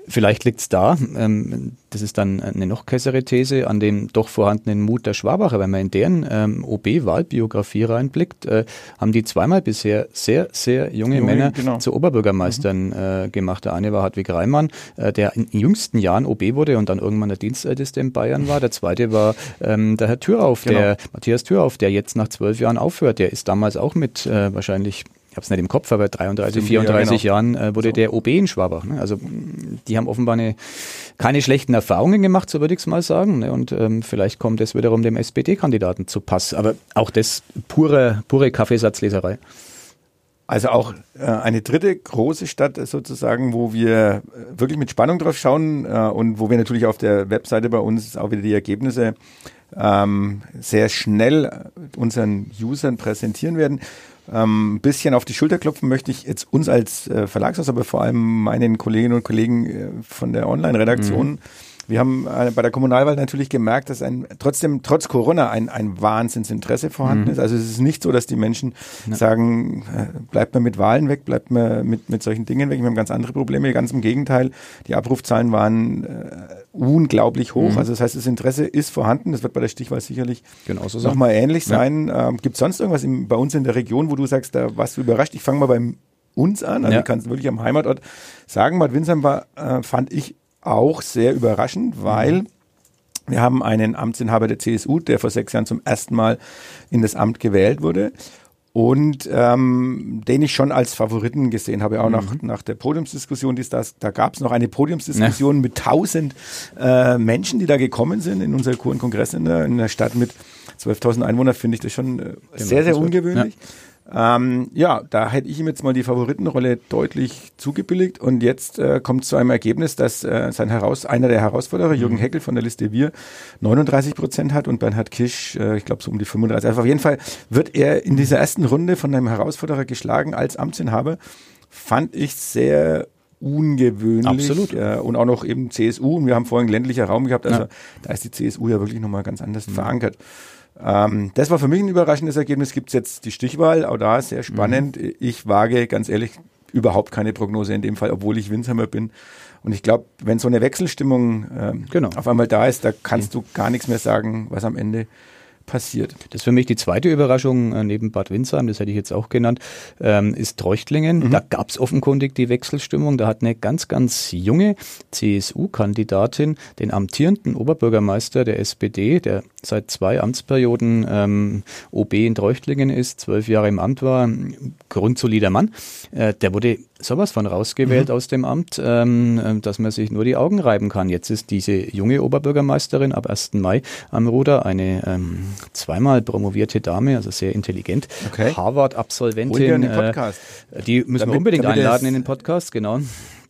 Vielleicht liegt es da, ähm, das ist dann eine noch kessere These, an dem doch vorhandenen Mut der Schwabacher. Wenn man in deren ähm, OB-Wahlbiografie reinblickt, äh, haben die zweimal bisher sehr, sehr junge, junge Männer genau. zu Oberbürgermeistern mhm. äh, gemacht. Der eine war Hartwig Reimann, äh, der in jüngsten Jahren OB wurde und dann irgendwann der Dienstälteste in Bayern war. Der zweite war ähm, der Herr Thürauf, genau. der Matthias Thürauf, der jetzt nach zwölf Jahren aufhört. Der ist damals auch mit äh, wahrscheinlich ich habe es nicht im Kopf, aber 33, 34 ja, genau. Jahren äh, wurde so. der OB in Schwabach. Ne? Also die haben offenbar eine, keine schlechten Erfahrungen gemacht, so würde ich es mal sagen. Ne? Und ähm, vielleicht kommt es wiederum dem SPD-Kandidaten zu Pass. Aber auch das pure, pure Kaffeesatzleserei. Also auch äh, eine dritte große Stadt sozusagen, wo wir wirklich mit Spannung drauf schauen äh, und wo wir natürlich auf der Webseite bei uns auch wieder die Ergebnisse ähm, sehr schnell unseren Usern präsentieren werden. Ähm, ein bisschen auf die Schulter klopfen möchte ich jetzt uns als äh, Verlagshaus, aber vor allem meinen Kolleginnen und Kollegen äh, von der Online-Redaktion. Mhm wir haben äh, bei der Kommunalwahl natürlich gemerkt, dass ein, trotzdem, trotz Corona ein, ein Wahnsinnsinteresse vorhanden mhm. ist. Also es ist nicht so, dass die Menschen ja. sagen, äh, bleibt man mit Wahlen weg, bleibt man mit, mit solchen Dingen weg. Wir haben ganz andere Probleme. Ganz im Gegenteil, die Abrufzahlen waren äh, unglaublich hoch. Mhm. Also das heißt, das Interesse ist vorhanden. Das wird bei der Stichwahl sicherlich Genauso nochmal ähnlich sein. Ja. Ähm, Gibt es sonst irgendwas im, bei uns in der Region, wo du sagst, da warst du überrascht? Ich fange mal beim uns an. Also ja. ich kann es wirklich am Heimatort sagen. Bad Windsheim war, äh, fand ich auch sehr überraschend, weil mhm. wir haben einen Amtsinhaber der CSU, der vor sechs Jahren zum ersten Mal in das Amt gewählt wurde und ähm, den ich schon als Favoriten gesehen habe, auch mhm. nach, nach der Podiumsdiskussion, die es das, da gab es noch eine Podiumsdiskussion ja. mit tausend äh, Menschen, die da gekommen sind in unser Kongress in der, in der Stadt mit 12.000 Einwohnern, finde ich das schon äh, genau, sehr, sehr ungewöhnlich. Ja. Ähm, ja, da hätte ich ihm jetzt mal die Favoritenrolle deutlich zugebilligt und jetzt äh, kommt zu einem Ergebnis, dass äh, sein Heraus einer der Herausforderer, Jürgen mhm. Heckel von der Liste Wir, 39 Prozent hat und Bernhard Kisch, äh, ich glaube so um die 35. Also auf jeden Fall wird er in dieser ersten Runde von einem Herausforderer geschlagen als Amtsinhaber. Fand ich sehr ungewöhnlich. Absolut. Äh, und auch noch eben CSU. Und wir haben vorhin ländlicher Raum gehabt. Also ja. da ist die CSU ja wirklich nochmal ganz anders mhm. verankert. Ähm, das war für mich ein überraschendes Ergebnis. Gibt es jetzt die Stichwahl, auch da sehr spannend. Mhm. Ich wage ganz ehrlich überhaupt keine Prognose in dem Fall, obwohl ich Winsheimer bin. Und ich glaube, wenn so eine Wechselstimmung ähm, genau. auf einmal da ist, da kannst du gar nichts mehr sagen, was am Ende passiert. Das ist für mich die zweite Überraschung äh, neben Bad Windsheim, das hätte ich jetzt auch genannt, ähm, ist Treuchtlingen. Mhm. Da gab es offenkundig die Wechselstimmung. Da hat eine ganz, ganz junge CSU-Kandidatin den amtierenden Oberbürgermeister der SPD, der seit zwei Amtsperioden ähm, OB in Treuchtlingen ist, zwölf Jahre im Amt war, grundsolider Mann, äh, der wurde sowas von rausgewählt mhm. aus dem Amt, ähm, äh, dass man sich nur die Augen reiben kann. Jetzt ist diese junge Oberbürgermeisterin ab 1. Mai am Ruder, eine ähm, zweimal promovierte Dame, also sehr intelligent, okay. Harvard-Absolventin. Äh, die müssen damit, wir unbedingt einladen in den Podcast, genau.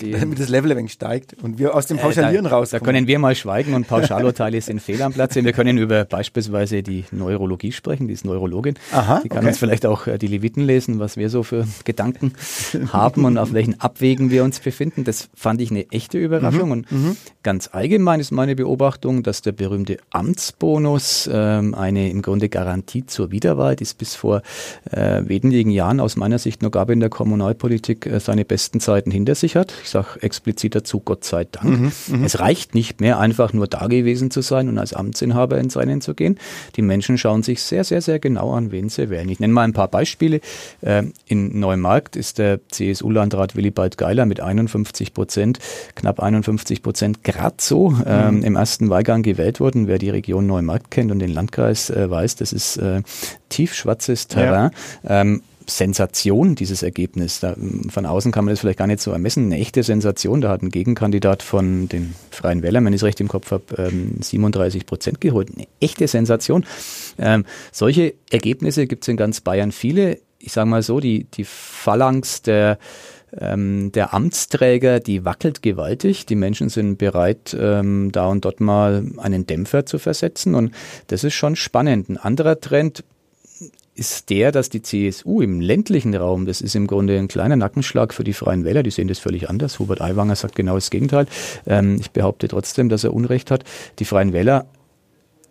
Die, damit das Level ein wenig steigt und wir aus dem Pauschalieren äh, da, rauskommen. Da können wir mal schweigen und Pauschalurteile sind fehl am Platz. Wir können über beispielsweise die Neurologie sprechen, die ist Neurologin. Aha, die kann okay. uns vielleicht auch äh, die Leviten lesen, was wir so für Gedanken haben und auf welchen Abwegen wir uns befinden. Das fand ich eine echte Überraschung. und ganz allgemein ist meine Beobachtung, dass der berühmte Amtsbonus ähm, eine im Grunde Garantie zur Wiederwahl, die es bis vor äh, wenigen Jahren aus meiner Sicht noch gab in der Kommunalpolitik, äh, seine besten Zeiten hinter sich hat. Ich sage explizit dazu, Gott sei Dank. es reicht nicht mehr, einfach nur da gewesen zu sein und als Amtsinhaber ins Rennen zu gehen. Die Menschen schauen sich sehr, sehr, sehr genau an, wen sie wählen. Ich nenne mal ein paar Beispiele. Äh, in Neumarkt ist der CSU-Landrat Willibald Geiler mit 51 Prozent, knapp 51 Prozent, gerade so ähm, im ersten Wahlgang gewählt worden. Wer die Region Neumarkt kennt und den Landkreis äh, weiß, das ist äh, tiefschwarzes Terrain. Ähm, Sensation, dieses Ergebnis. Da, von außen kann man das vielleicht gar nicht so ermessen. Eine echte Sensation. Da hat ein Gegenkandidat von den Freien Wählern, wenn ich es recht im Kopf habe, ähm, 37 Prozent geholt. Eine echte Sensation. Ähm, solche Ergebnisse gibt es in ganz Bayern viele. Ich sage mal so, die, die Phalanx der ähm, der Amtsträger, die wackelt gewaltig. Die Menschen sind bereit, ähm, da und dort mal einen Dämpfer zu versetzen. Und das ist schon spannend. Ein anderer Trend, ist der, dass die CSU im ländlichen Raum, das ist im Grunde ein kleiner Nackenschlag für die Freien Wähler, die sehen das völlig anders. Hubert Aiwanger sagt genau das Gegenteil. Ähm, ich behaupte trotzdem, dass er Unrecht hat. Die Freien Wähler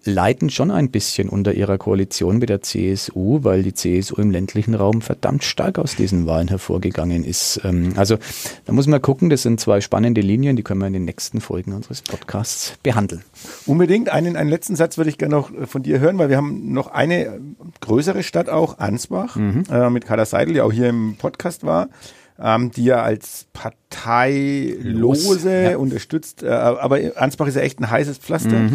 leiden schon ein bisschen unter ihrer Koalition mit der CSU, weil die CSU im ländlichen Raum verdammt stark aus diesen Wahlen hervorgegangen ist. Ähm, also da muss man gucken, das sind zwei spannende Linien, die können wir in den nächsten Folgen unseres Podcasts behandeln. Unbedingt. Einen, einen letzten Satz würde ich gerne noch von dir hören, weil wir haben noch eine größere Stadt auch, Ansbach, äh, mit Kader Seidel, die auch hier im Podcast war, ähm, die ja als Parteilose ja. unterstützt. Äh, aber Ansbach ist ja echt ein heißes Pflaster.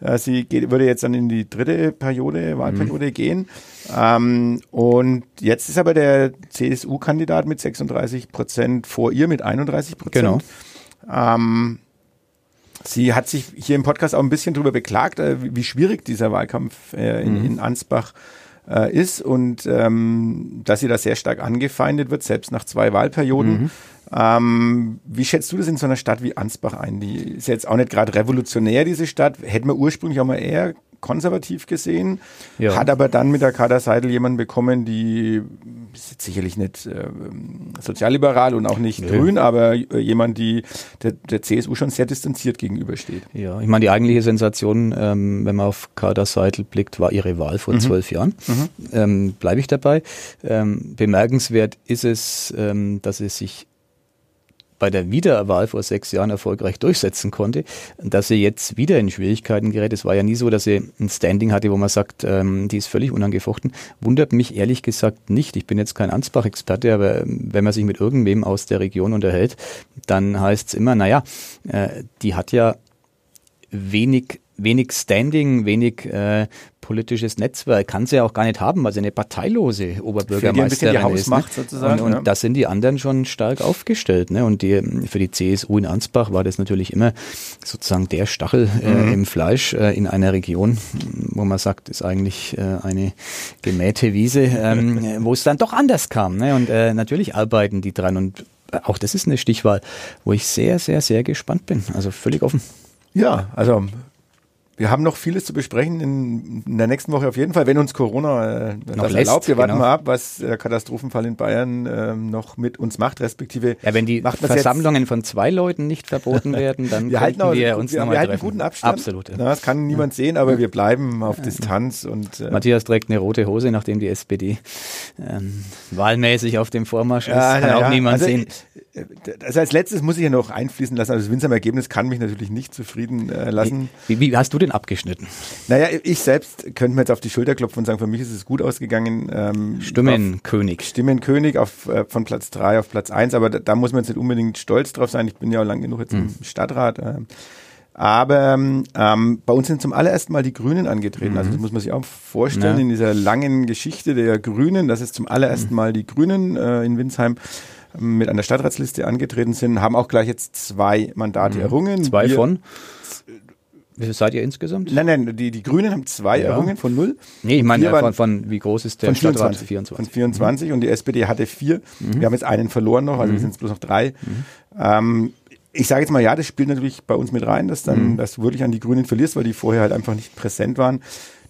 Äh, sie geht, würde jetzt dann in die dritte Periode, Wahlperiode gehen. Ähm, und jetzt ist aber der CSU-Kandidat mit 36 Prozent vor ihr mit 31 Prozent. Genau. Ähm, Sie hat sich hier im Podcast auch ein bisschen darüber beklagt, äh, wie, wie schwierig dieser Wahlkampf äh, in, in Ansbach äh, ist und ähm, dass sie da sehr stark angefeindet wird, selbst nach zwei Wahlperioden. Ähm, wie schätzt du das in so einer Stadt wie Ansbach ein? Die ist jetzt auch nicht gerade revolutionär, diese Stadt. Hätten wir ursprünglich auch mal eher konservativ gesehen, Ja. hat aber dann mit der Kader Seidel jemanden bekommen, die sicherlich nicht äh, sozialliberal und auch nicht grün, aber äh, jemand, die der, der CSU schon sehr distanziert gegenübersteht. Ja, ich meine, die eigentliche Sensation, ähm, wenn man auf Kader Seidel blickt, war ihre Wahl vor zwölf Jahren. Ähm, Bleibe ich dabei. Ähm, bemerkenswert ist es, ähm, dass es sich bei der Wiederwahl vor sechs Jahren erfolgreich durchsetzen konnte, dass sie jetzt wieder in Schwierigkeiten gerät. Es war ja nie so, dass sie ein Standing hatte, wo man sagt, ähm, die ist völlig unangefochten. Wundert mich ehrlich gesagt nicht. Ich bin jetzt kein Ansbach-Experte, aber ähm, wenn man sich mit irgendwem aus der Region unterhält, dann heißt es immer, naja, äh, die hat ja wenig, wenig Standing, wenig äh, politisches Netzwerk, kann sie ja auch gar nicht haben, weil sie eine parteilose Fehlt ihr ein Oberbürgermeisterin die ist. Ne? sozusagen, Und, und ja. da sind die anderen schon stark aufgestellt. Ne? Und die, für die CSU in Ansbach war das natürlich immer sozusagen der Stachel äh, Mhm. im Fleisch äh, in einer Region, wo man sagt, ist eigentlich äh, eine gemähte Wiese, ähm, [LAUGHS] wo es dann doch anders kam. Ne? Und äh, natürlich arbeiten die dran. Und äh, auch das ist eine Stichwahl, wo ich sehr, sehr, sehr gespannt bin. Also völlig offen. Ja, also wir haben noch vieles zu besprechen in, in der nächsten Woche auf jeden Fall, wenn uns Corona äh, das lässt, erlaubt. Wir warten genau. mal ab, was der Katastrophenfall in Bayern ähm, noch mit uns macht, respektive Ja, wenn die man's jetzt- Versammlungen von zwei Leuten nicht verboten werden, dann [LAUGHS] wir halten, auch, wir uns wir, nochmal wir halten treffen. guten Abstand. Absolut. Ja. Ja, das kann niemand sehen, aber wir bleiben auf Distanz und äh, Matthias trägt eine rote Hose, nachdem die SPD ähm, wahlmäßig auf dem Vormarsch ist. Ja, kann na auch niemand also, sehen. äh, Also als letztes muss ich ja noch einfließen lassen. Also das Winsheimer-Ergebnis kann mich natürlich nicht zufrieden äh, lassen. Wie, wie hast du denn abgeschnitten? Naja, ich selbst könnte mir jetzt auf die Schulter klopfen und sagen, für mich ist es gut ausgegangen. Ähm, Stimmenkönig. Stimmenkönig auf, äh, von Platz drei auf Platz eins, aber da, da muss man jetzt nicht unbedingt stolz drauf sein. Ich bin ja auch lang genug jetzt im Stadtrat. Äh, aber ähm, bei uns sind zum allerersten Mal die Grünen angetreten. Also das muss man sich auch vorstellen Ja. in dieser langen Geschichte der Grünen, dass es zum allerersten Mal die Grünen äh, in Winsheim ähm, mit einer Stadtratsliste angetreten sind, haben auch gleich jetzt zwei Mandate errungen. Zwei Wir- von? Wie viel seid ihr insgesamt? Nein, nein, die, die Grünen haben zwei Ja. errungen von null. Nee, ich meine, von, von wie groß ist der Von Stadtrat? 24. 24. Von 24 und die SPD hatte vier. Wir haben jetzt einen verloren noch, also wir sind jetzt bloß noch drei. Ähm, ich sage jetzt mal, ja, das spielt natürlich bei uns mit rein, dass dann dass du wirklich an die Grünen verlierst, weil die vorher halt einfach nicht präsent waren.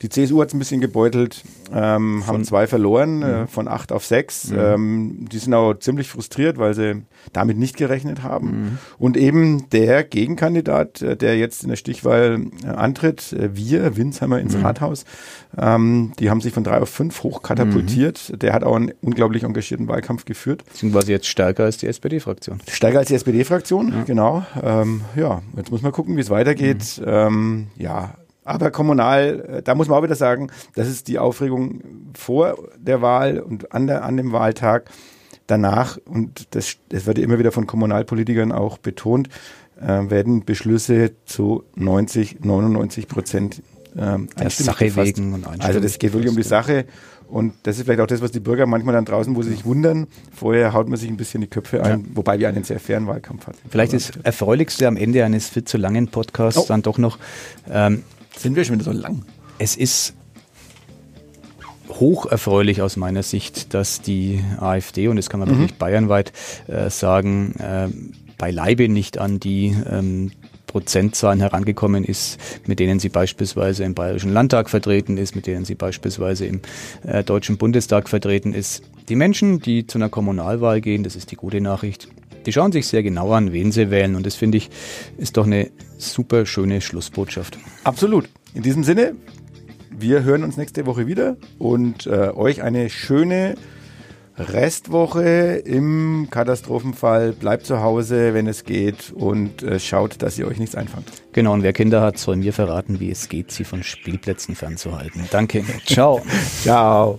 Die CSU hat es ein bisschen gebeutelt, ähm, haben zwei verloren, äh, von acht auf sechs. Ähm, die sind auch ziemlich frustriert, weil sie damit nicht gerechnet haben. Und eben der Gegenkandidat, äh, der jetzt in der Stichwahl äh, antritt, äh, wir, Winsheimer ins Rathaus, ähm, die haben sich von drei auf fünf hochkatapultiert. Der hat auch einen unglaublich engagierten Wahlkampf geführt. Sind quasi jetzt stärker als die SPD-Fraktion. Stärker als die SPD-Fraktion, genau. Ähm, ja, jetzt muss man gucken, wie es weitergeht. Ähm, ja, aber kommunal, äh, da muss man auch wieder sagen, das ist die Aufregung vor der Wahl und an, der, an dem Wahltag. Danach, und das, das wird ja immer wieder von Kommunalpolitikern auch betont, äh, werden Beschlüsse zu 90, 99 Prozent ähm, Der Sache gefasst. wegen und einstimmig Also das geht wirklich um die Sache. Und das ist vielleicht auch das, was die Bürger manchmal dann draußen, wo sie sich wundern. Vorher haut man sich ein bisschen die Köpfe ein, wobei wir einen sehr fairen Wahlkampf hatten. Vielleicht das Erfreulichste am Ende eines viel zu langen Podcasts Oh. dann doch noch, ähm, Sind wir schon wieder so lang? es ist hoch erfreulich aus meiner Sicht, dass die AfD, und das kann man wirklich bayernweit äh, sagen, äh, beileibe nicht an die ähm, Prozentzahlen herangekommen ist, mit denen sie beispielsweise im Bayerischen Landtag vertreten ist, mit denen sie beispielsweise im äh, Deutschen Bundestag vertreten ist. Die Menschen, die zu einer Kommunalwahl gehen, das ist die gute Nachricht, die schauen sich sehr genau an, wen sie wählen. Und das finde ich, ist doch eine super schöne Schlussbotschaft. Absolut. In diesem Sinne, wir hören uns nächste Woche wieder und äh, euch eine schöne Restwoche im Katastrophenfall. Bleibt zu Hause, wenn es geht und äh, schaut, dass ihr euch nichts einfangt. Genau, und wer Kinder hat, soll mir verraten, wie es geht, sie von Spielplätzen fernzuhalten. Danke. [LAUGHS] Ciao. Ciao.